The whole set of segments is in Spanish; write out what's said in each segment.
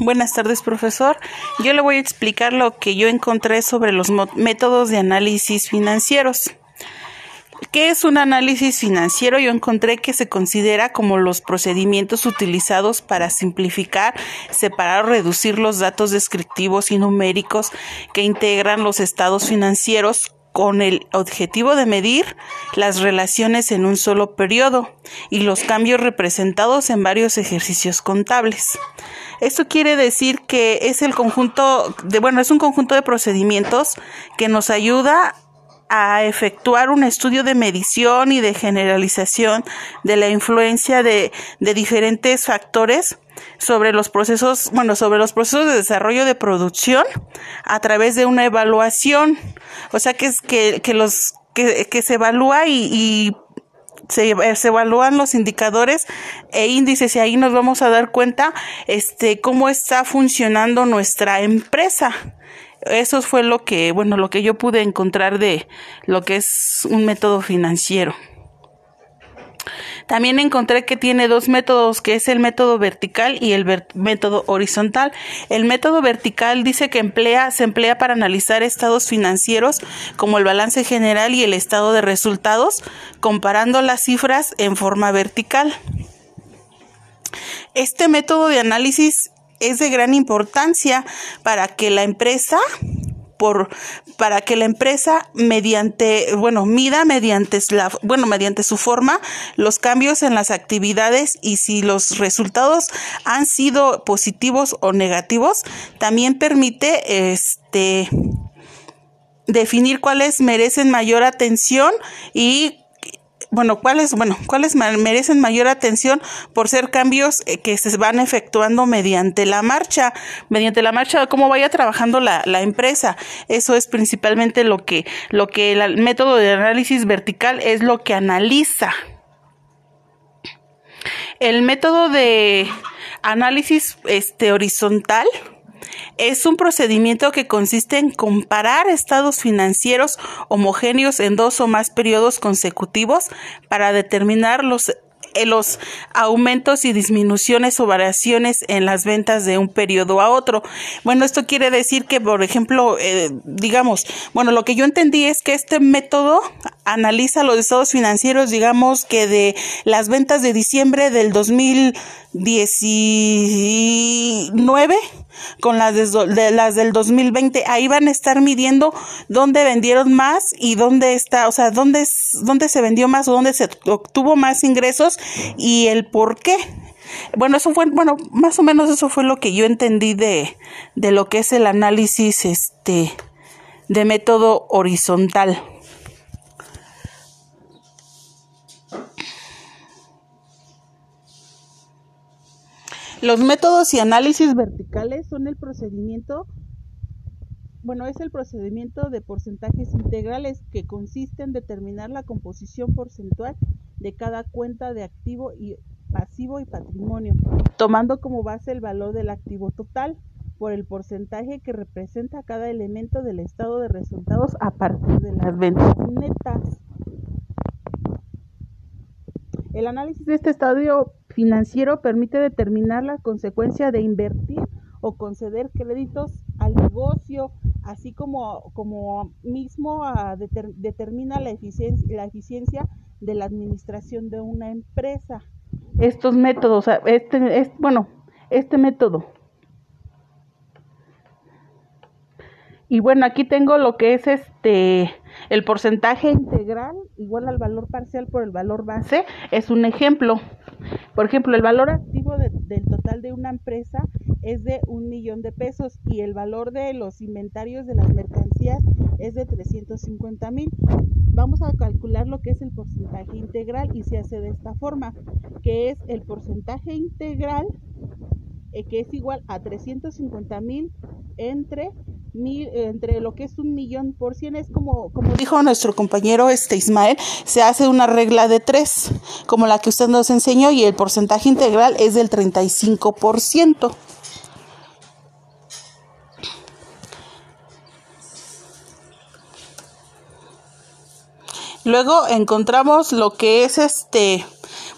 Buenas tardes, profesor. Yo le voy a explicar lo que yo encontré sobre los métodos de análisis financieros. ¿Qué es un análisis financiero? Yo encontré que se considera como los procedimientos utilizados para simplificar, separar o reducir los datos descriptivos y numéricos que integran los estados financieros con el objetivo de medir las relaciones en un solo periodo y los cambios representados en varios ejercicios contables. Esto quiere decir que es el conjunto de, bueno, es un conjunto de procedimientos que nos ayuda a efectuar un estudio de medición y de generalización de la influencia de, de diferentes factores sobre los procesos, bueno, sobre los procesos de desarrollo de producción a través de una evaluación. O sea que es que, que los que, que se evalúa y, y se, se, evalúan los indicadores e índices y ahí nos vamos a dar cuenta este cómo está funcionando nuestra empresa. Eso fue lo que, bueno, lo que yo pude encontrar de lo que es un método financiero. También encontré que tiene dos métodos, que es el método vertical y el método horizontal. El método vertical dice que emplea, se emplea para analizar estados financieros como el balance general y el estado de resultados, comparando las cifras en forma vertical. Este método de análisis es de gran importancia para que la empresa por para que la empresa mediante bueno mida mediante la bueno mediante su forma los cambios en las actividades y si los resultados han sido positivos o negativos también permite este definir cuáles merecen mayor atención y bueno, cuáles, bueno, cuáles merecen mayor atención por ser cambios eh, que se van efectuando mediante la marcha, mediante la marcha cómo vaya trabajando la, la empresa. Eso es principalmente lo que, lo que el método de análisis vertical es lo que analiza. El método de análisis este horizontal es un procedimiento que consiste en comparar estados financieros homogéneos en dos o más periodos consecutivos para determinar los los aumentos y disminuciones o variaciones en las ventas de un periodo a otro. Bueno, esto quiere decir que, por ejemplo, eh, digamos, bueno, lo que yo entendí es que este método analiza los estados financieros, digamos, que de las ventas de diciembre del 2019 con las de, las del 2020. Ahí van a estar midiendo dónde vendieron más y dónde está, o sea, dónde, dónde se vendió más o dónde se obtuvo más ingresos y el por qué. Bueno, eso fue, bueno, más o menos eso fue lo que yo entendí de, de lo que es el análisis, este, de método horizontal. Los métodos y análisis verticales son el procedimiento, bueno, es el procedimiento de porcentajes integrales que consiste en determinar la composición porcentual de cada cuenta de activo y pasivo y patrimonio, tomando como base el valor del activo total por el porcentaje que representa cada elemento del estado de resultados a partir de las ventas netas. El análisis de este estadio financiero permite determinar la consecuencia de invertir o conceder créditos al negocio, así como, como mismo ah, determina la eficiencia, la eficiencia de la administración de una empresa. Estos métodos, este, es, bueno, este método. Y bueno, aquí tengo lo que es este el porcentaje integral igual al valor parcial por el valor base es un ejemplo. Por ejemplo, el valor activo del total de una empresa es de un millón de pesos y el valor de los inventarios de las mercancías es de 350 mil. Vamos a calcular lo que es el porcentaje integral y se hace de esta forma, que es el porcentaje integral eh, que es igual a 350 mil entre entre lo que es un millón por cien es como, como dijo nuestro compañero este Ismael, se hace una regla de tres, como la que usted nos enseñó, y el porcentaje integral es del 35%. Luego encontramos lo que es este,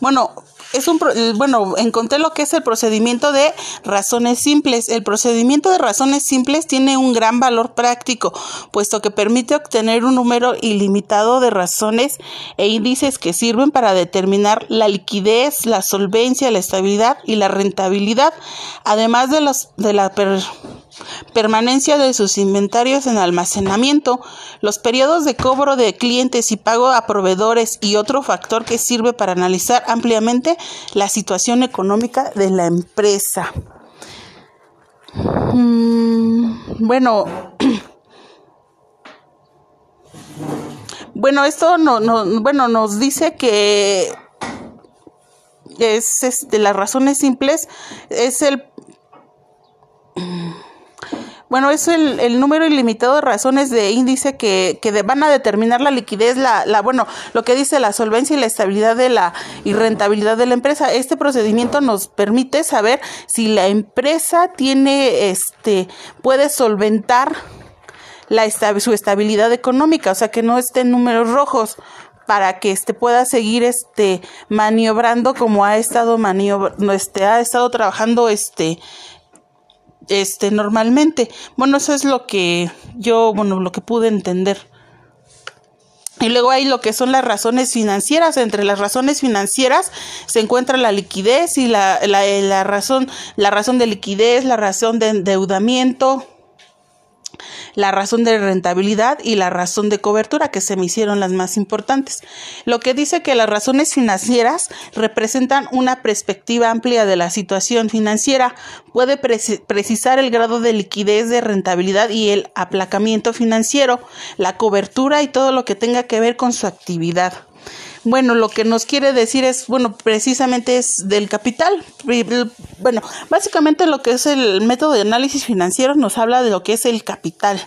bueno, es un, bueno, encontré lo que es el procedimiento de razones simples. El procedimiento de razones simples tiene un gran valor práctico, puesto que permite obtener un número ilimitado de razones e índices que sirven para determinar la liquidez, la solvencia, la estabilidad y la rentabilidad, además de, los, de la permanencia de sus inventarios en almacenamiento, los periodos de cobro de clientes y pago a proveedores y otro factor que sirve para analizar ampliamente la situación económica de la empresa. Mm, bueno, bueno, esto no, no, bueno, nos dice que es este, las razones simples es el bueno, es el, número ilimitado de razones de índice que, que van a determinar la liquidez, la, la, bueno, lo que dice la solvencia y la estabilidad de la y rentabilidad de la empresa. Este procedimiento nos permite saber si la empresa tiene, este, puede solventar la, su estabilidad económica, o sea, que no esté en números rojos para que este pueda seguir este maniobrando como ha estado maniobrando, este ha estado trabajando este este normalmente. Bueno, eso es lo que yo, bueno, lo que pude entender. Y luego hay lo que son las razones financieras. Entre las razones financieras se encuentra la liquidez y la, la, razón, la razón de liquidez, la razón de endeudamiento, la razón de rentabilidad y la razón de cobertura, que se me hicieron las más importantes. Lo que dice que las razones financieras representan una perspectiva amplia de la situación financiera, puede precisar el grado de liquidez, de rentabilidad y el aplacamiento financiero, la cobertura y todo lo que tenga que ver con su actividad. Bueno, lo que nos quiere decir es, bueno, precisamente es del capital. Bueno, básicamente lo que es el método de análisis financiero nos habla de lo que es el capital.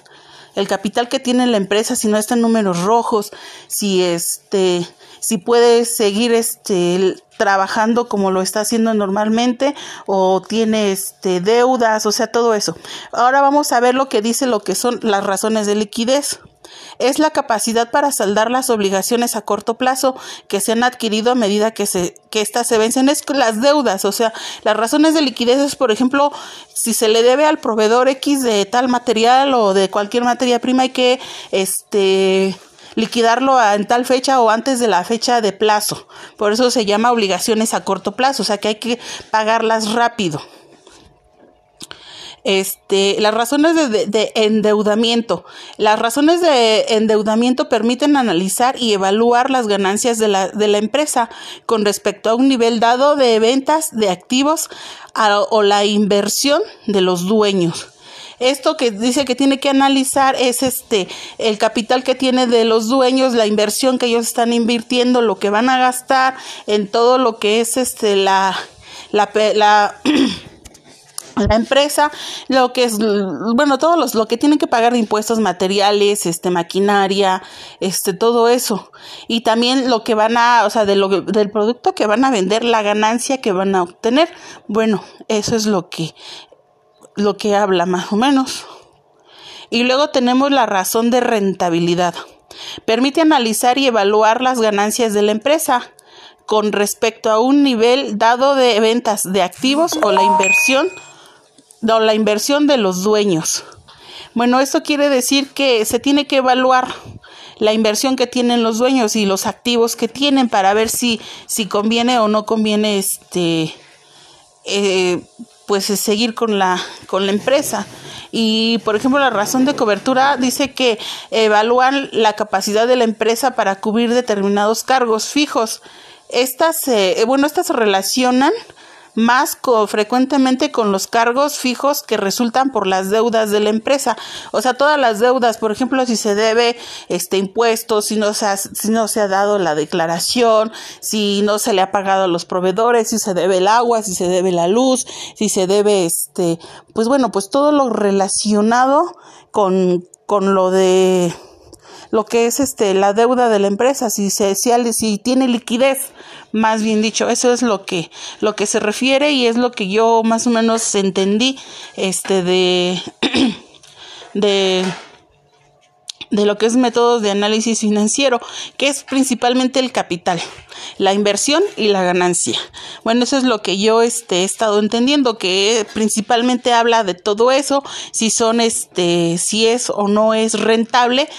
El capital que tiene la empresa, si no está en números rojos, si este, si puede seguir este trabajando como lo está haciendo normalmente o tiene este deudas, o sea, todo eso. Ahora vamos a ver lo que dice lo que son las razones de liquidez es la capacidad para saldar las obligaciones a corto plazo que se han adquirido a medida que se que éstas se vencen es las deudas, o sea, las razones de liquidez es, por ejemplo, si se le debe al proveedor X de tal material o de cualquier materia prima hay que este liquidarlo en tal fecha o antes de la fecha de plazo. Por eso se llama obligaciones a corto plazo, o sea que hay que pagarlas rápido este, las razones de, endeudamiento. Las razones de endeudamiento permiten analizar y evaluar las ganancias de la, de la empresa con respecto a un nivel dado de ventas de activos o la inversión de los dueños. Esto que dice que tiene que analizar es este el capital que tiene de los dueños, la inversión que ellos están invirtiendo, lo que van a gastar en todo lo que es este la la, la la empresa, lo que es, bueno, todos los, lo que tienen que pagar de impuestos materiales, este, maquinaria, este, todo eso. Y también lo que van a, o sea, de lo, del producto que van a vender, la ganancia que van a obtener. Bueno, eso es lo que, lo que habla más o menos. Y luego tenemos la razón de rentabilidad. Permite analizar y evaluar las ganancias de la empresa con respecto a un nivel dado de ventas de activos o la inversión la inversión de los dueños. Bueno, esto quiere decir que se tiene que evaluar la inversión que tienen los dueños y los activos que tienen para ver si, si conviene o no conviene este eh, pues seguir con la con la empresa y por ejemplo la razón de cobertura dice que evalúan la capacidad de la empresa para cubrir determinados cargos fijos estas eh, bueno estas se relacionan más frecuentemente con los cargos fijos que resultan por las deudas de la empresa. O sea, todas las deudas, por ejemplo, si se debe este impuestos, si no se ha, si no se ha dado la declaración, si no se le ha pagado a los proveedores, si se debe el agua, si se debe la luz, si se debe este, pues bueno, pues todo lo relacionado con, con lo de lo que es este la deuda de la empresa, si se si, si tiene liquidez más bien dicho eso es lo que lo que se refiere y es lo que yo más o menos entendí este de de de lo que es métodos de análisis financiero, que es principalmente el capital, la inversión y la ganancia. Bueno, eso es lo que yo este, he estado entendiendo, que principalmente habla de todo eso, si son, este, si es o no es rentable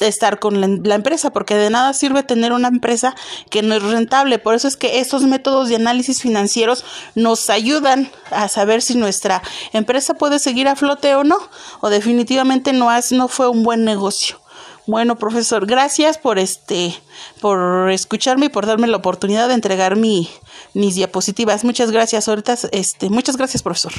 estar con la, empresa, porque de nada sirve tener una empresa que no es rentable. Por eso es que esos métodos de análisis financieros nos ayudan a saber si nuestra empresa puede seguir a flote o no, o definitivamente no, es, no fue un buen negocio. Bueno, profesor, gracias por este, por escucharme y por darme la oportunidad de entregar mi, mis diapositivas. Muchas gracias. Ahorita, este, muchas gracias, profesor.